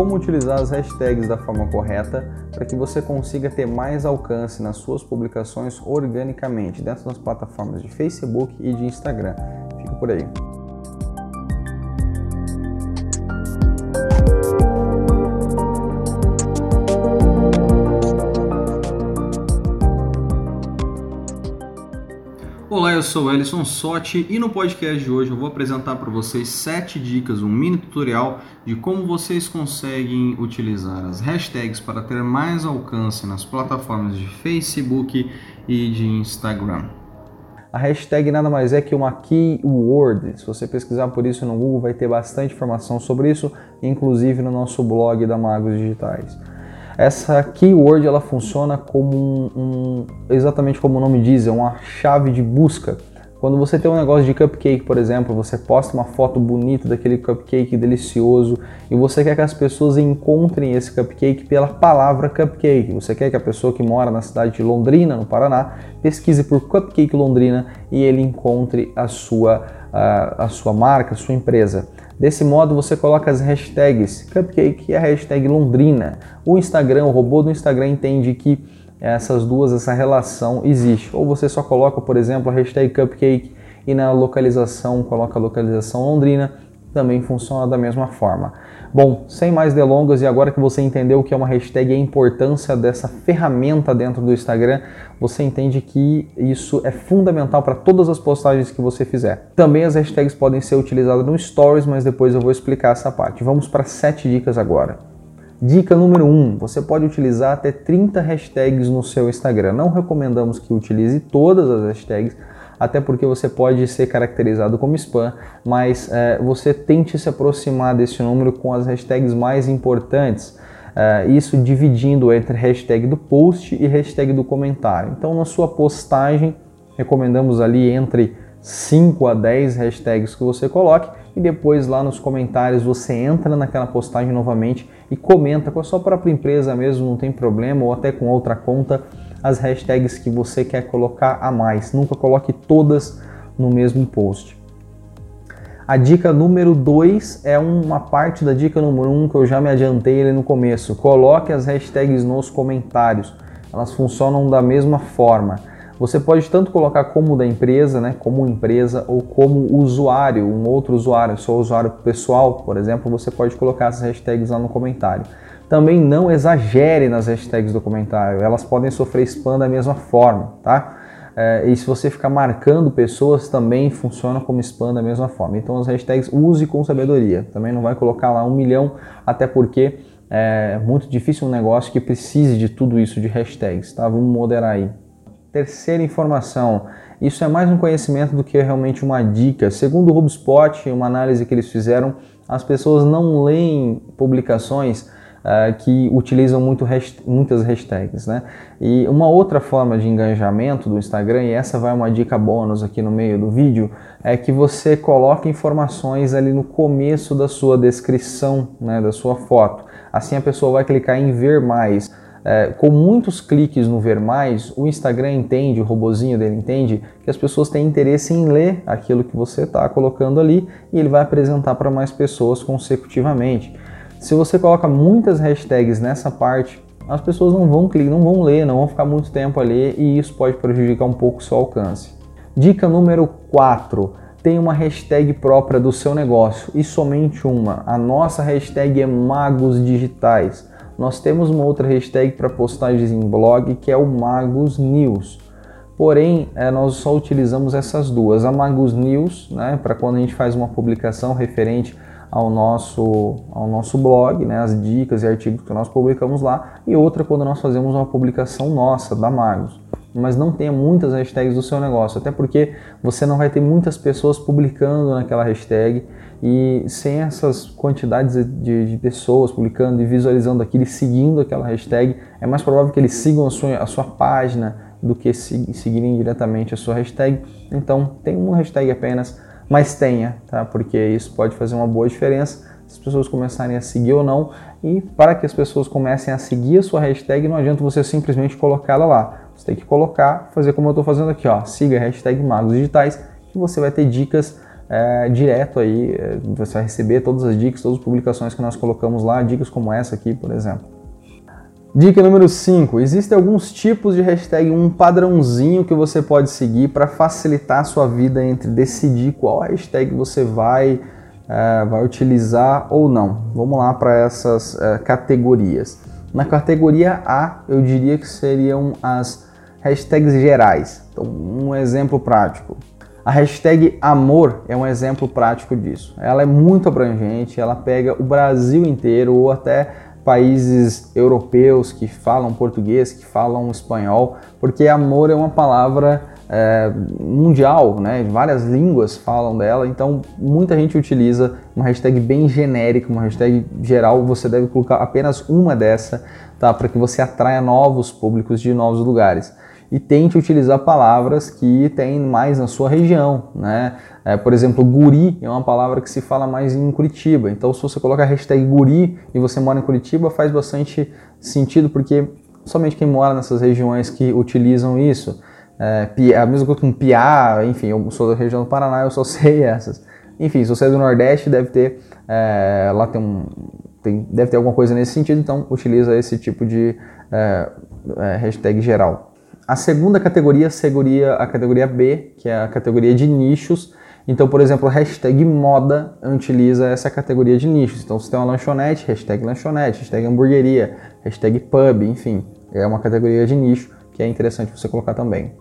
como utilizar as hashtags da forma correta para que você consiga ter mais alcance nas suas publicações organicamente dentro das plataformas de Facebook e de Instagram. Fica por aí. Eu sou Ellison Sotti e no podcast de hoje eu vou apresentar para vocês sete dicas, um mini tutorial de como vocês conseguem utilizar as hashtags para ter mais alcance nas plataformas de Facebook e de Instagram. A hashtag nada mais é que uma keyword. Se você pesquisar por isso no Google, vai ter bastante informação sobre isso, inclusive no nosso blog da Magos Digitais. Essa keyword ela funciona como um, um, exatamente como o nome diz, é uma chave de busca. Quando você tem um negócio de cupcake, por exemplo, você posta uma foto bonita daquele cupcake delicioso e você quer que as pessoas encontrem esse cupcake pela palavra cupcake. Você quer que a pessoa que mora na cidade de Londrina, no Paraná, pesquise por cupcake Londrina e ele encontre a sua, a, a sua marca, a sua empresa. Desse modo você coloca as hashtags Cupcake e a hashtag Londrina. O Instagram, o robô do Instagram entende que essas duas, essa relação existe. Ou você só coloca, por exemplo, a hashtag Cupcake e na localização coloca a localização Londrina, também funciona da mesma forma. Bom, sem mais delongas, e agora que você entendeu o que é uma hashtag e a importância dessa ferramenta dentro do Instagram, você entende que isso é fundamental para todas as postagens que você fizer. Também as hashtags podem ser utilizadas no Stories, mas depois eu vou explicar essa parte. Vamos para sete dicas agora. Dica número 1: um, você pode utilizar até 30 hashtags no seu Instagram. Não recomendamos que utilize todas as hashtags, até porque você pode ser caracterizado como spam, mas é, você tente se aproximar desse número com as hashtags mais importantes. É, isso dividindo entre hashtag do post e hashtag do comentário. Então, na sua postagem, recomendamos ali entre 5 a 10 hashtags que você coloque e depois lá nos comentários você entra naquela postagem novamente e comenta com a sua própria empresa mesmo, não tem problema, ou até com outra conta as hashtags que você quer colocar a mais. Nunca coloque todas no mesmo post. A dica número 2 é uma parte da dica número 1 um que eu já me adiantei ali no começo. Coloque as hashtags nos comentários. Elas funcionam da mesma forma. Você pode tanto colocar como da empresa, né, como empresa ou como usuário, um outro usuário, seu usuário pessoal, por exemplo, você pode colocar essas hashtags lá no comentário. Também não exagere nas hashtags do comentário, elas podem sofrer spam da mesma forma, tá? É, e se você ficar marcando pessoas, também funciona como spam da mesma forma. Então as hashtags use com sabedoria. Também não vai colocar lá um milhão, até porque é muito difícil um negócio que precise de tudo isso de hashtags, tá? Vamos moderar aí. Terceira informação, isso é mais um conhecimento do que realmente uma dica. Segundo o HubSpot, uma análise que eles fizeram, as pessoas não leem publicações uh, que utilizam muito hasht muitas hashtags. Né? E uma outra forma de engajamento do Instagram, e essa vai uma dica bônus aqui no meio do vídeo, é que você coloque informações ali no começo da sua descrição, né, da sua foto. Assim a pessoa vai clicar em ver mais. É, com muitos cliques no ver mais, o Instagram entende, o robozinho dele entende que as pessoas têm interesse em ler aquilo que você está colocando ali e ele vai apresentar para mais pessoas consecutivamente. Se você coloca muitas hashtags nessa parte, as pessoas não vão clicar, não vão ler, não vão ficar muito tempo a ler e isso pode prejudicar um pouco o seu alcance. Dica número 4. Tem uma hashtag própria do seu negócio e somente uma. A nossa hashtag é Magos Digitais. Nós temos uma outra hashtag para postagens em blog que é o Magos News. Porém, é, nós só utilizamos essas duas. A Magos News, né, para quando a gente faz uma publicação referente ao nosso, ao nosso blog, né, as dicas e artigos que nós publicamos lá, e outra quando nós fazemos uma publicação nossa, da Magos. Mas não tenha muitas hashtags do seu negócio, até porque você não vai ter muitas pessoas publicando naquela hashtag e sem essas quantidades de, de pessoas publicando e visualizando aquilo e seguindo aquela hashtag, é mais provável que eles sigam a sua, a sua página do que seguirem diretamente a sua hashtag. Então, tem uma hashtag apenas mas tenha, tá? Porque isso pode fazer uma boa diferença se as pessoas começarem a seguir ou não. E para que as pessoas comecem a seguir a sua hashtag, não adianta você simplesmente colocá-la lá. Você tem que colocar, fazer como eu estou fazendo aqui, ó. Siga a hashtag Magos Digitais, que você vai ter dicas é, direto aí, é, você vai receber todas as dicas, todas as publicações que nós colocamos lá, dicas como essa aqui, por exemplo. Dica número 5. Existem alguns tipos de hashtag, um padrãozinho que você pode seguir para facilitar a sua vida entre decidir qual hashtag você vai, é, vai utilizar ou não. Vamos lá para essas é, categorias. Na categoria A, eu diria que seriam as hashtags gerais. Então, um exemplo prático. A hashtag amor é um exemplo prático disso. Ela é muito abrangente, ela pega o Brasil inteiro ou até países europeus que falam português, que falam espanhol, porque amor é uma palavra é, mundial, né? Várias línguas falam dela, então muita gente utiliza uma hashtag bem genérica, uma hashtag geral. Você deve colocar apenas uma dessa, tá? Para que você atraia novos públicos de novos lugares e tente utilizar palavras que tem mais na sua região, né? É, por exemplo, guri é uma palavra que se fala mais em Curitiba. Então, se você coloca a hashtag guri e você mora em Curitiba, faz bastante sentido porque somente quem mora nessas regiões que utilizam isso. É, a mesma coisa com piá, enfim, eu sou da região do Paraná, eu só sei essas. Enfim, se você é do Nordeste, deve ter é, lá tem um tem, deve ter alguma coisa nesse sentido, então utiliza esse tipo de é, é hashtag geral. A segunda categoria seria a categoria B, que é a categoria de nichos. Então, por exemplo, a hashtag moda utiliza essa categoria de nichos. Então, se tem uma lanchonete, hashtag lanchonete, hashtag hamburgueria, hashtag pub, enfim, é uma categoria de nicho que é interessante você colocar também.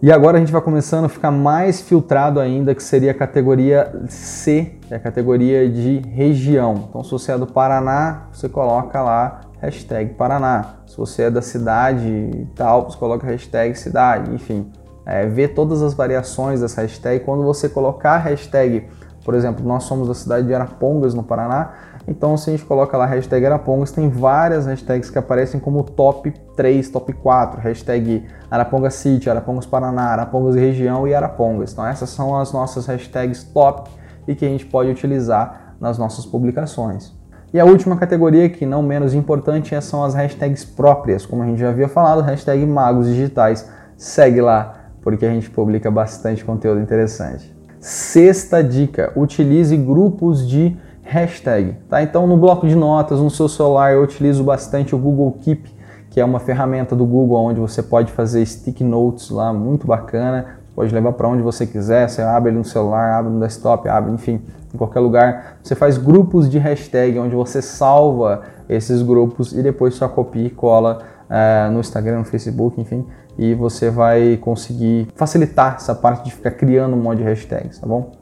E agora a gente vai começando a ficar mais filtrado ainda, que seria a categoria C, que é a categoria de região. Então, se você é do Paraná, você coloca lá hashtag Paraná. Se você é da cidade e tal, você coloca hashtag cidade, enfim. É, ver todas as variações dessa hashtag. Quando você colocar a hashtag, por exemplo, nós somos da cidade de Arapongas, no Paraná, então se a gente coloca lá hashtag Arapongas, tem várias hashtags que aparecem como top 3, top 4, hashtag Arapongas City, Arapongas Paraná, Arapongas Região e Arapongas. Então essas são as nossas hashtags top e que a gente pode utilizar nas nossas publicações. E a última categoria, que não menos importante, é, são as hashtags próprias. Como a gente já havia falado, hashtag Magos Digitais. Segue lá, porque a gente publica bastante conteúdo interessante. Sexta dica: utilize grupos de hashtag. Tá? Então, no bloco de notas, no seu celular, eu utilizo bastante o Google Keep, que é uma ferramenta do Google onde você pode fazer stick notes lá, muito bacana. Pode levar para onde você quiser. Você abre no celular, abre no desktop, abre, enfim em qualquer lugar. Você faz grupos de hashtag onde você salva esses grupos e depois só copia e cola é, no Instagram, no Facebook, enfim, e você vai conseguir facilitar essa parte de ficar criando um monte de hashtags, tá bom?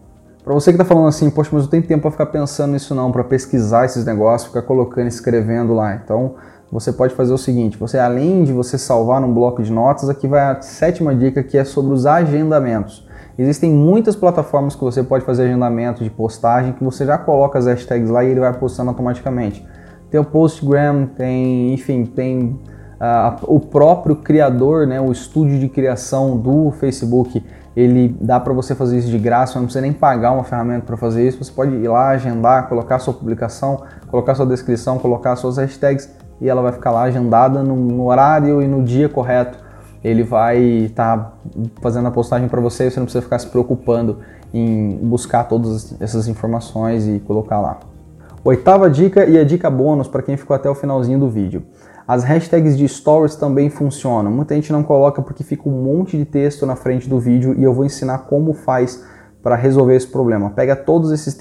Para você que está falando assim, poxa, mas eu tenho tempo para ficar pensando nisso não, para pesquisar esses negócios, ficar colocando, escrevendo lá. Então, você pode fazer o seguinte: você além de você salvar num bloco de notas, aqui vai a sétima dica que é sobre os agendamentos. Existem muitas plataformas que você pode fazer agendamento de postagem que você já coloca as hashtags lá e ele vai postando automaticamente. Tem o Postgram, tem, enfim, tem uh, o próprio criador, né, o estúdio de criação do Facebook, ele dá para você fazer isso de graça, não precisa nem pagar uma ferramenta para fazer isso. Você pode ir lá, agendar, colocar sua publicação, colocar sua descrição, colocar suas hashtags e ela vai ficar lá agendada no, no horário e no dia correto ele vai estar tá fazendo a postagem para você, você não precisa ficar se preocupando em buscar todas essas informações e colocar lá. Oitava dica e a dica bônus para quem ficou até o finalzinho do vídeo. As hashtags de stories também funcionam. Muita gente não coloca porque fica um monte de texto na frente do vídeo e eu vou ensinar como faz para resolver esse problema. Pega todos esses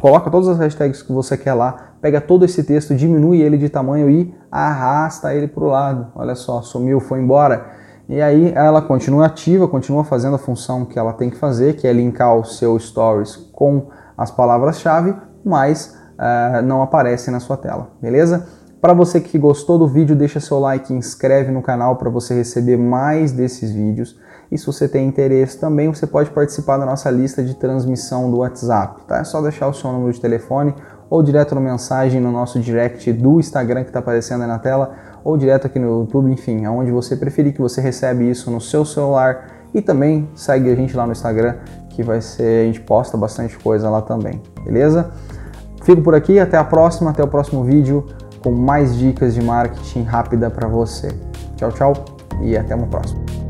coloca todas as hashtags que você quer lá, pega todo esse texto, diminui ele de tamanho e arrasta ele para o lado. Olha só, sumiu, foi embora e aí ela continua ativa, continua fazendo a função que ela tem que fazer, que é linkar o seu stories com as palavras-chave, mas uh, não aparece na sua tela, beleza? Para você que gostou do vídeo, deixa seu like, inscreve no canal para você receber mais desses vídeos. E se você tem interesse também, você pode participar da nossa lista de transmissão do WhatsApp, tá? É só deixar o seu número de telefone ou direto na mensagem no nosso direct do Instagram que está aparecendo aí na tela ou direto aqui no YouTube, enfim, aonde você preferir que você recebe isso no seu celular e também segue a gente lá no Instagram que vai ser, a gente posta bastante coisa lá também, beleza? Fico por aqui, até a próxima, até o próximo vídeo com mais dicas de marketing rápida para você. Tchau, tchau e até uma próxima.